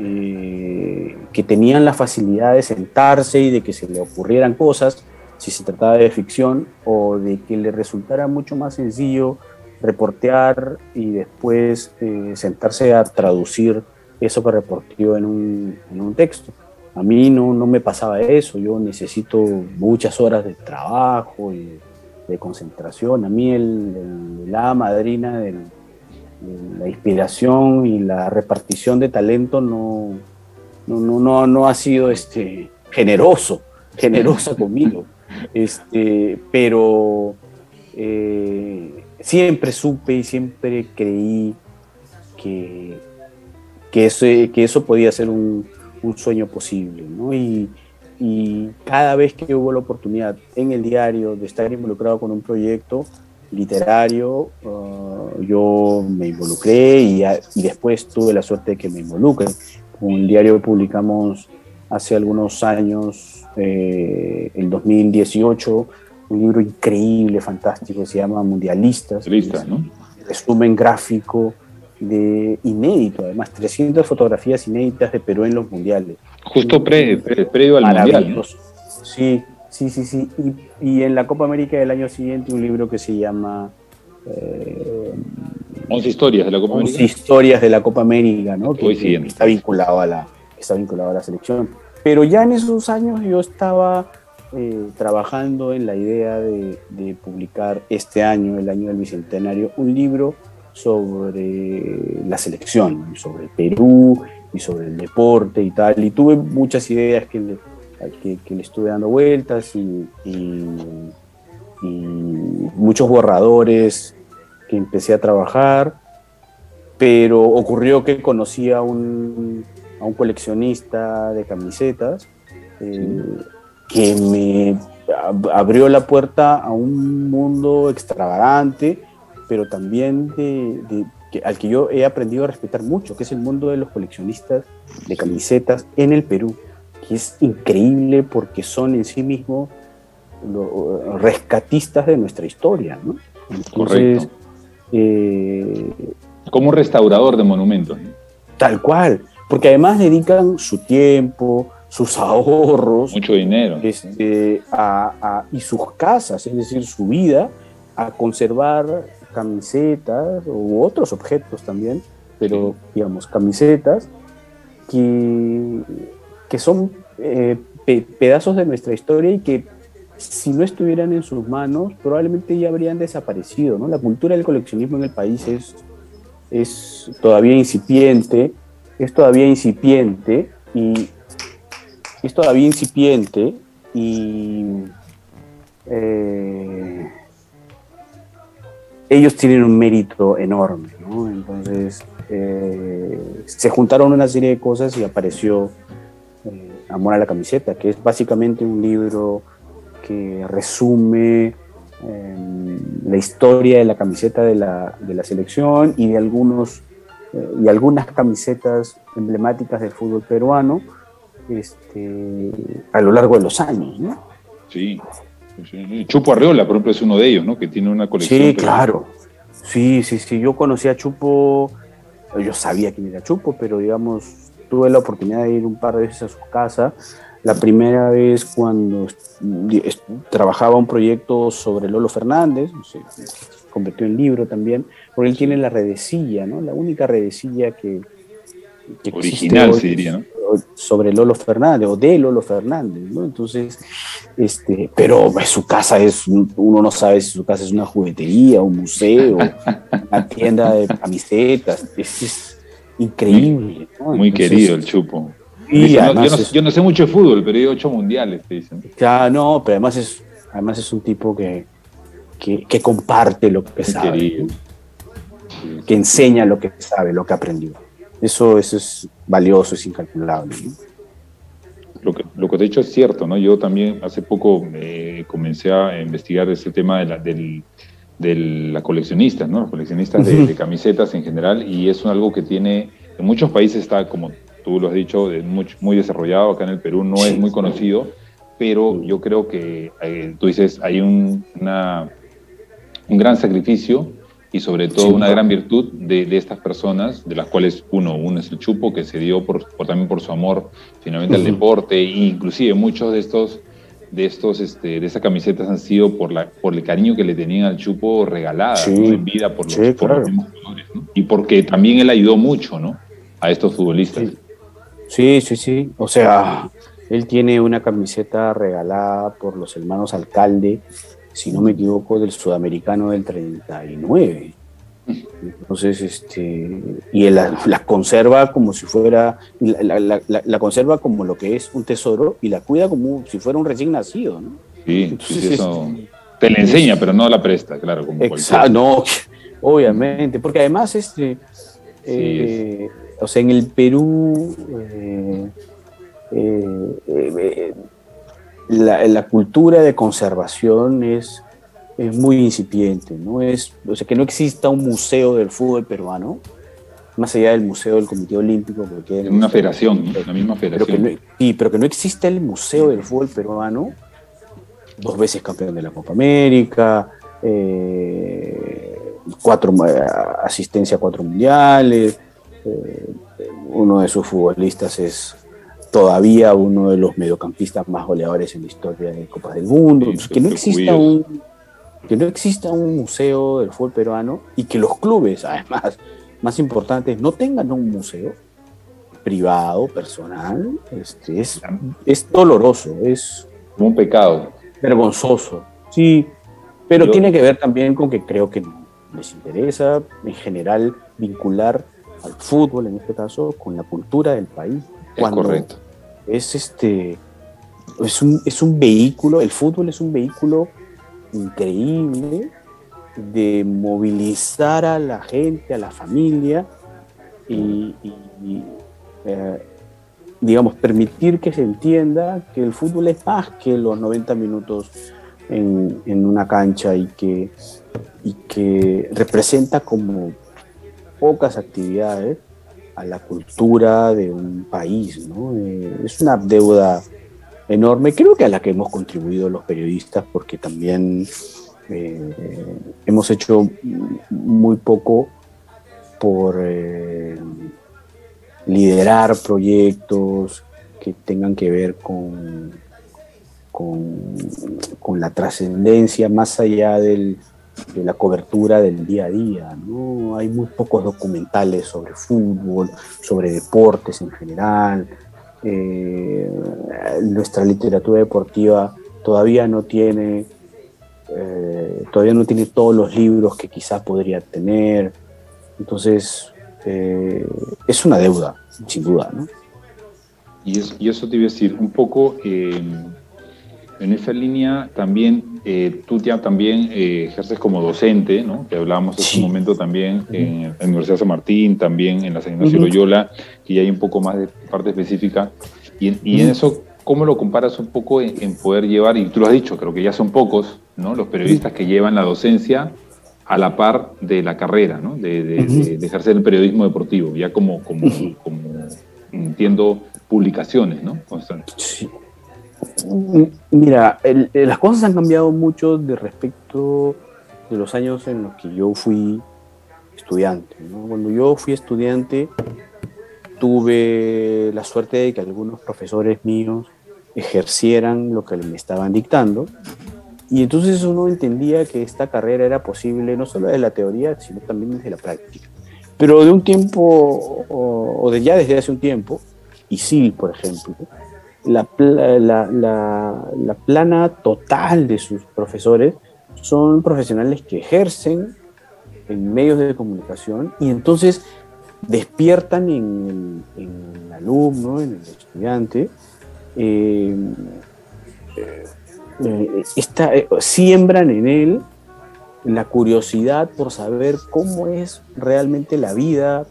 eh, que tenían la facilidad de sentarse y de que se le ocurrieran cosas si se trataba de ficción o de que le resultara mucho más sencillo reportear y después eh, sentarse a traducir eso que reporteó en un, en un texto. A mí no, no me pasaba eso, yo necesito muchas horas de trabajo y de concentración. A mí el, la madrina de la inspiración y la repartición de talento no, no, no, no, ha sido este, generoso. generosa conmigo. Este, pero eh, siempre supe y siempre creí que, que, eso, que eso podía ser un, un sueño posible. ¿no? Y, y cada vez que hubo la oportunidad en el diario de estar involucrado con un proyecto literario, uh, yo me involucré y, y, después tuve la suerte de que me involucren. Con el diario publicamos hace algunos años, eh, el 2018, un libro increíble, fantástico, se llama Mundialistas. Lista, ¿no? Resumen gráfico de inédito, además 300 fotografías inéditas de Perú en los mundiales. Justo pre, pre, previo al mundial. ¿no? Sí, sí, sí, sí. Y, y, en la Copa América del año siguiente un libro que se llama... Eh, 11 historias de la Copa 11 América. historias de la Copa América, ¿no? Que, está vinculado a la está vinculado a la selección. Pero ya en esos años yo estaba eh, trabajando en la idea de, de, publicar este año, el año del Bicentenario, un libro sobre la selección, sobre el Perú y sobre el deporte y tal. Y tuve muchas ideas que le, que, que le estuve dando vueltas y, y, y, muchos borradores que empecé a trabajar, pero ocurrió que conocí a un, a un coleccionista de camisetas eh, que me abrió la puerta a un mundo extravagante, pero también de, al que yo he aprendido a respetar mucho, que es el mundo de los coleccionistas de camisetas en el Perú, que es increíble porque son en sí mismos los rescatistas de nuestra historia. ¿no? Entonces, Correcto. Eh, Como un restaurador de monumentos. ¿no? Tal cual, porque además dedican su tiempo, sus ahorros, mucho dinero, este, a, a, y sus casas, es decir, su vida, a conservar camisetas u otros objetos también, pero digamos, camisetas que, que son eh, pe pedazos de nuestra historia y que si no estuvieran en sus manos, probablemente ya habrían desaparecido. ¿no? La cultura del coleccionismo en el país es, es todavía incipiente, es todavía incipiente y es todavía incipiente y eh, ellos tienen un mérito enorme, ¿no? Entonces eh, se juntaron una serie de cosas y apareció eh, Amor a la camiseta, que es básicamente un libro que resume eh, la historia de la camiseta de la, de la selección y de algunos y algunas camisetas emblemáticas del fútbol peruano este, a lo largo de los años, ¿no? Sí. Chupo Arreola, por ejemplo, es uno de ellos, ¿no? Que tiene una colección. Sí, claro. Sí, sí, sí. Yo conocí a Chupo, yo sabía quién era Chupo, pero digamos, tuve la oportunidad de ir un par de veces a su casa. La primera vez cuando trabajaba un proyecto sobre Lolo Fernández, se convirtió en libro también, porque él tiene la redecilla, ¿no? La única redecilla que, que original, se diría, ¿no? Sobre Lolo Fernández o de Lolo Fernández, ¿no? Entonces, este, pero su casa es, uno no sabe si su casa es una juguetería, un museo, una tienda de camisetas, es, es increíble. ¿no? Muy Entonces, querido el Chupo. Yo, no, es, yo, no, sé mucho de fútbol, pero hay ocho mundiales, te dicen. Ya, no, pero además es, además es un tipo que, que, que comparte lo que Muy sabe, querido. Que enseña lo que sabe, lo que aprendió. Eso, eso es valioso, es incalculable. ¿no? Lo que, lo que te he dicho es cierto, ¿no? Yo también hace poco eh, comencé a investigar ese tema de, la, del, de las coleccionistas, ¿no? Los coleccionistas de, de, camisetas en general, y es algo que tiene, en muchos países está, como tú lo has dicho, muy, muy desarrollado, acá en el Perú no es muy conocido, pero yo creo que, eh, tú dices, hay un, una, un gran sacrificio y sobre todo una gran virtud de, de, estas personas, de las cuales uno, uno es el Chupo, que se dio por, por también por su amor finalmente uh -huh. al deporte, e inclusive muchos de estos, de estos, este, de esas camisetas han sido por, la, por el cariño que le tenían al Chupo regalada sí, ¿no? en vida por los, sí, por claro. los mismos jugadores, ¿no? y porque también él ayudó mucho, ¿no? A estos futbolistas. Sí, sí, sí. O sea, él tiene una camiseta regalada por los hermanos alcalde si no me equivoco, del sudamericano del 39. Entonces, este, y la, la conserva como si fuera, la, la, la, conserva como lo que es un tesoro y la cuida como si fuera un recién nacido, ¿no? Sí, sí eso este, te la enseña, pero no la presta, claro. Como exacto, no, obviamente, porque además, este, eh, o sea, en el Perú, eh, eh, la, la, cultura de conservación es es muy incipiente, ¿no? Es, o sea, que no exista un museo del fútbol peruano, más allá del museo del Comité Olímpico. Porque en una federación, la misma federación. Pero que no, sí, pero que no exista el museo del fútbol peruano, dos veces campeón de la Copa América, eh, cuatro, asistencia a cuatro mundiales, eh, uno de sus futbolistas es todavía uno de los mediocampistas más goleadores en la historia de Copas del Mundo. que no exista un que no exista un museo del fútbol peruano y que los clubes, además, más importantes, no tengan un museo privado, personal, este, es, es doloroso, es... un pecado. Vergonzoso, sí, pero tiene que ver también con que creo que les interesa en general vincular al fútbol, en este caso, con la cultura del país. Es correcto. Es, este, es, un, es un vehículo, el fútbol es un vehículo increíble de movilizar a la gente, a la familia y, eh, digamos, permitir que se entienda que el fútbol es más que los 90 minutos en, una cancha y que, y que representa como pocas actividades a la cultura de un país. Eh, es una deuda enorme, creo que a la que hemos contribuido los periodistas, porque también eh, hemos hecho muy poco por eh, liderar proyectos que tengan que ver con, con, la trascendencia más allá de la cobertura del día a día. ¿no? Hay muy pocos documentales sobre fútbol, sobre deportes en general. Eh, nuestra literatura deportiva todavía no tiene eh, todavía no tiene todos los libros que quizás podría tener entonces eh, es una deuda sin duda ¿no? y, eso te iba a decir un poco en esa línea también, eh, tú ya también eh, ejerces como docente, ¿no? que hablábamos hace un momento también en la Universidad de San Martín, también en la San Ignacio Loyola, que ya hay un poco más de parte específica. Y, en eso, ¿cómo lo comparas un poco en, poder llevar, y tú lo has dicho, creo que ya son pocos, ¿no? los periodistas que llevan la docencia a la par de la carrera, ¿no? de, ejercer el periodismo deportivo, ya como, como, como entiendo, publicaciones, ¿no? Sí. Mira, las cosas han cambiado mucho de respecto de los años en los que yo fui estudiante. Cuando yo fui estudiante tuve la suerte de que algunos profesores míos ejercieran lo que me estaban dictando y entonces uno entendía que esta carrera era posible no solo de la teoría, sino también desde la práctica. Pero de un tiempo, o, de ya desde hace un tiempo, ISIL, por ejemplo, la, la, plana total de sus profesores son profesionales que ejercen en medios de comunicación y entonces despiertan en el, alumno, en el estudiante, eh, eh, eh, siembran en él la curiosidad por saber cómo es realmente la vida,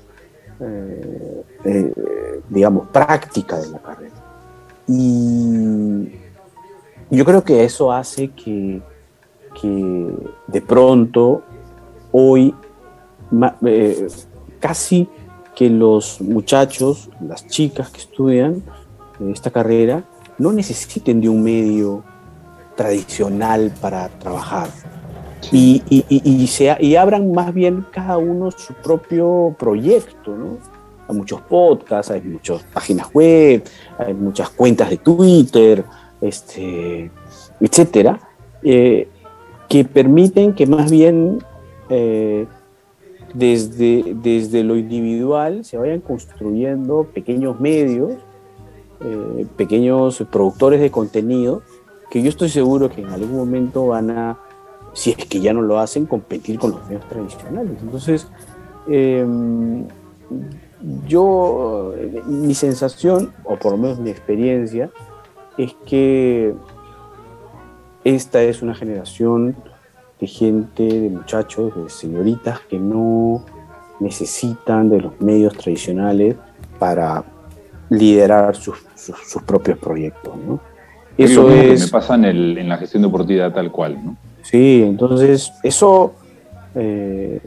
digamos, práctica de la carrera. Y yo creo que eso hace que, de pronto hoy eh, casi que los muchachos, las chicas que estudian esta carrera, no necesiten de un medio tradicional para trabajar. Y, y, abran más bien cada uno su propio proyecto, ¿no? Hay muchos podcasts, hay muchas páginas web, hay muchas cuentas de Twitter, este, etcétera, eh, que permiten que más bien eh, desde, desde lo individual se vayan construyendo pequeños medios, eh, pequeños productores de contenido, que yo estoy seguro que en algún momento van a si es que ya no lo hacen, competir con los medios tradicionales. Entonces, em, yo, mi sensación, o por lo menos mi experiencia, es que esta es una generación de gente, de muchachos, de señoritas que no necesitan de los medios tradicionales para liderar sus, propios proyectos. ¿no? Eso es... me pasa en, la gestión deportiva tal cual. ¿no? Sí, entonces eso eh,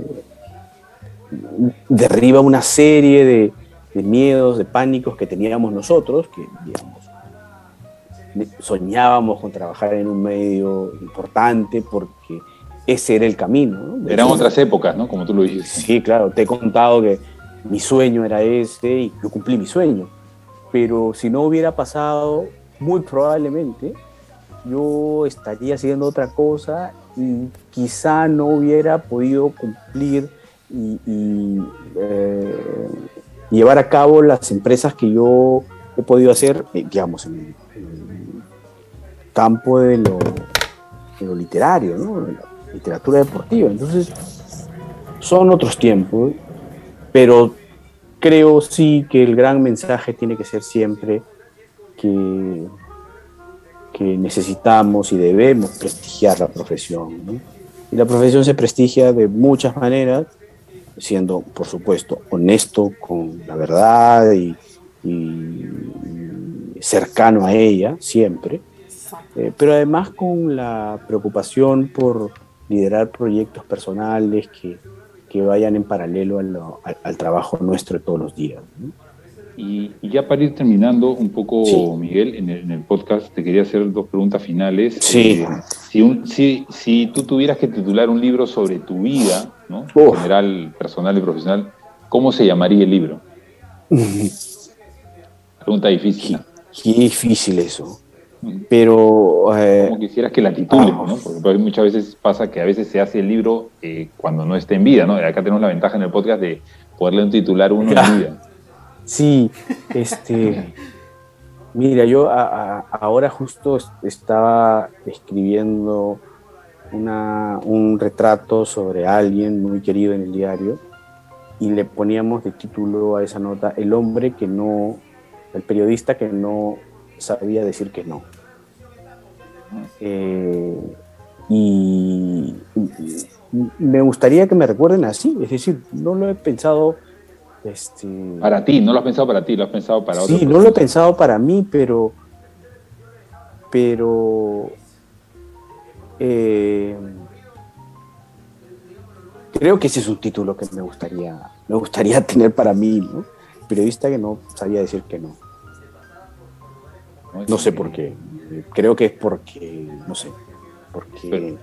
derriba una serie de, miedos, de pánicos que teníamos nosotros, que soñábamos con trabajar en un medio importante porque ese era el camino. Eran otras épocas, ¿no? Como tú lo dices. Sí, claro, te he contado que mi sueño era ese y yo cumplí mi sueño. Pero si no hubiera pasado, muy probablemente yo estaría haciendo otra cosa y quizá no hubiera podido cumplir y, eh, llevar a cabo las empresas que yo he podido hacer, eh, digamos, en, el campo de lo, literario, literatura deportiva. Entonces, son otros tiempos, pero creo sí que el gran mensaje tiene que ser siempre que, que necesitamos y debemos prestigiar la profesión. Y la profesión se prestigia de muchas maneras, siendo, por supuesto, honesto con la verdad y, cercano a ella siempre, eh, pero además con la preocupación por liderar proyectos personales que, que vayan en paralelo al, trabajo nuestro de todos los días. Y, ya para ir terminando un poco, Miguel, en el, podcast te quería hacer dos preguntas finales. Sí. Eh, si, si, si, tú tuvieras que titular un libro sobre tu vida, ¿no? En general, personal y profesional, ¿cómo se llamaría el libro? Pregunta difícil. qué difícil eso. Pero... Eh, Como quisieras que la titulen, ¿no? Porque muchas veces pasa que a veces se hace el libro eh, cuando no esté en vida, ¿no? Acá tenemos la ventaja en el podcast de poderle un titular uno en vida. Sí, este... Mira, yo ahora justo estaba escribiendo una, un retrato sobre alguien muy querido en el diario y le poníamos de título a esa nota El hombre que no, el periodista que no sabía decir que no. Eh, y, me gustaría que me recuerden así, es decir, no lo he pensado... Este, para ti, no lo has pensado para ti, lo has pensado para otros. Sí, no lo he pensado para mí, pero... Pero... Eh, creo que ese es un título que me gustaría, me gustaría tener para mí, ¿no? Periodista que no sabía decir que no. No sé por qué. Creo que es porque, no sé, porque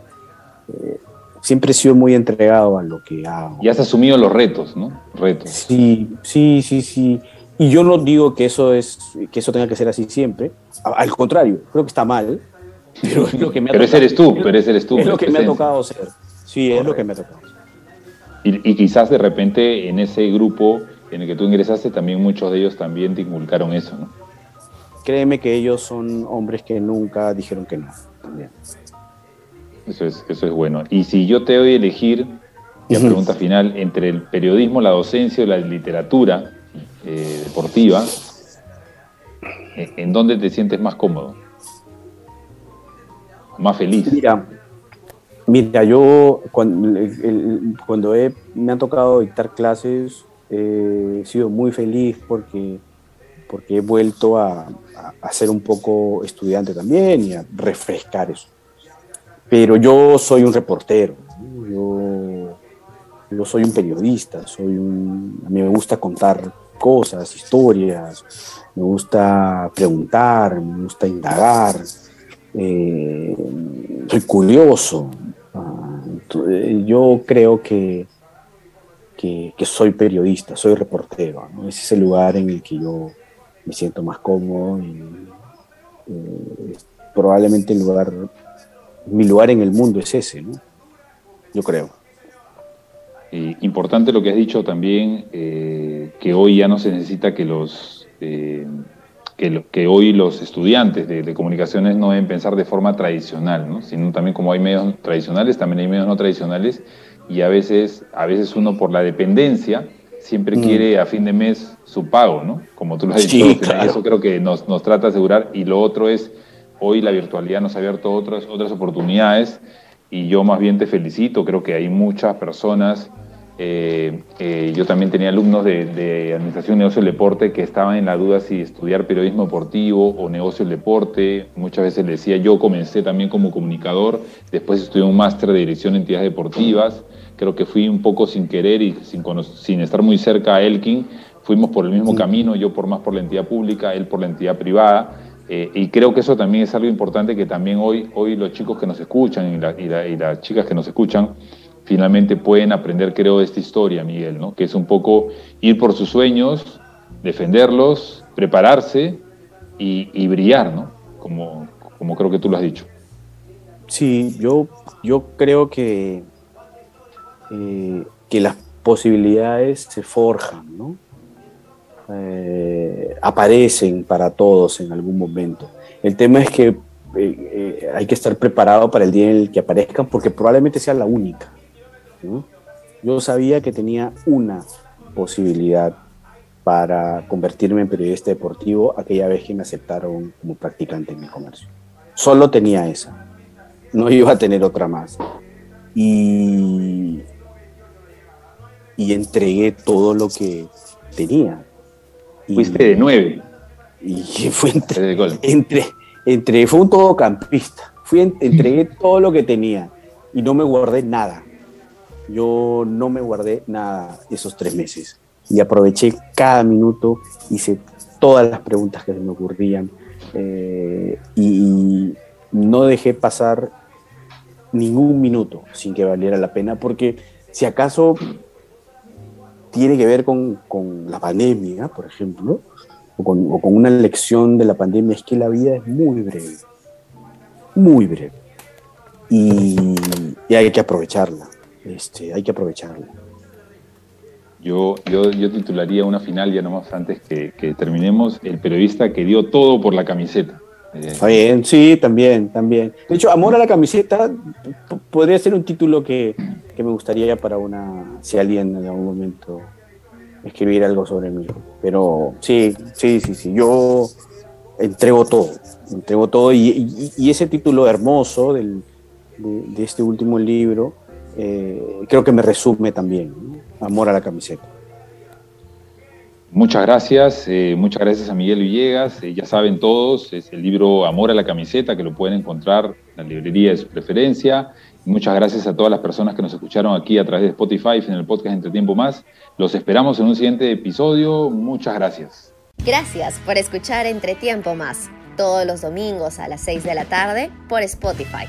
eh, siempre he sido muy entregado a lo que hago. Y has asumido los retos, ¿no? Retos. Sí, sí, sí, sí. Y yo no digo que eso es que eso tenga que ser así siempre. Al contrario, creo que está mal. Pero es lo que me ha pero tocado, eres tú, pero ese eres tú. Es lo que me ha tocado ser. Sí, es lo que me ha tocado Y, y, quizás de repente en ese grupo en el que tú ingresaste, también muchos de ellos también te inculcaron eso, ¿no? créeme que ellos son hombres que nunca dijeron que no. Eso es, eso es bueno. Y si yo te doy a elegir, la pregunta final, entre el periodismo, la docencia o la literatura eh, deportiva, ¿en dónde te sientes más cómodo? Más feliz. Mira, mira yo cuando, cuando me ha tocado dictar clases, he sido muy feliz porque porque he vuelto a, ser un poco estudiante también y a refrescar eso. Pero yo soy un reportero, yo, yo, soy un periodista, soy un, a mí me gusta contar cosas, historias, me gusta preguntar, me gusta indagar, eh, soy curioso. Ah, yo creo que, que, soy periodista, soy reportero. Ese es el lugar en el que yo me siento más cómodo y eh, probablemente el lugar, mi lugar en el mundo es ese, ¿no? Yo creo. importante lo que has dicho también, eh, que hoy ya no se necesita que los, eh, que, que hoy los estudiantes de, comunicaciones no deben pensar de forma tradicional, ¿no? sino también como hay medios tradicionales, también hay medios no tradicionales y a veces, a veces uno por la dependencia siempre mm. quiere a fin de mes su pago, ¿no? Como tú lo has dicho, eso creo que nos, nos trata de asegurar y lo otro es, hoy la virtualidad nos ha abierto otras, otras oportunidades y yo más bien te felicito, creo que hay muchas personas eh, eh, yo también tenía alumnos de, Administración, Negocio del Deporte que estaban en la duda si estudiar periodismo deportivo o negocio del deporte. Muchas veces les decía, yo comencé también como comunicador, después estudié un máster de Dirección de Entidades Deportivas. Creo que fui un poco sin querer y sin, sin estar muy cerca a Elkin. Fuimos por el mismo camino, yo por más por la entidad pública, él por la entidad privada. Eh, y creo que eso también es algo importante que también hoy, hoy los chicos que nos escuchan y, y las chicas que nos escuchan, finalmente pueden aprender, creo, de esta historia, Miguel, ¿no? que es un poco ir por sus sueños, defenderlos, prepararse y, brillar, ¿no? como, como creo que tú lo has dicho. Sí, yo, yo creo que, eh, que las posibilidades se forjan, ¿no? Eh, aparecen para todos en algún momento. El tema es que eh, hay que estar preparado para el día en el que aparezcan porque probablemente sea la única. Yo sabía que tenía una posibilidad para convertirme en periodista deportivo aquella vez que me aceptaron como practicante en mi comercio. Solo tenía esa. No iba a tener otra más. Y, y entregué todo lo que tenía. Fuiste de nueve. Y fue entre, entre, entre, fue un todocampista. Fui, entregué todo lo que tenía y no me guardé nada. Yo no me guardé nada esos tres meses y aproveché cada minuto, hice todas las preguntas que se me ocurrían eh, y no dejé pasar ningún minuto sin que valiera la pena, porque si acaso tiene que ver con, la pandemia, por ejemplo, o con, una lección de la pandemia, es que la vida es muy breve, muy breve, y hay que aprovecharla. Este, hay que aprovecharlo. Yo, yo, yo, titularía una final ya nomás antes que, terminemos, el periodista que dio todo por la camiseta. Eh, Está bien, sí, también, también. De hecho, Amor a la camiseta podría ser un título que, me gustaría para una, si alguien en algún momento escribir algo sobre mí. Pero sí, sí, sí, sí, yo entrego todo, entrego todo y, ese título hermoso del, de este último libro eh, creo que me resume también, amor a la camiseta. Muchas gracias, eh, muchas gracias a Miguel Villegas. Eh, ya saben todos, es el libro Amor a la camiseta que lo pueden encontrar en la librería de su preferencia. muchas gracias a todas las personas que nos escucharon aquí a través de Spotify en el podcast Entre Tiempo Más. Los esperamos en un siguiente episodio. Muchas gracias. Gracias por escuchar Entre Tiempo Más, todos los domingos a las 6 de la tarde por Spotify.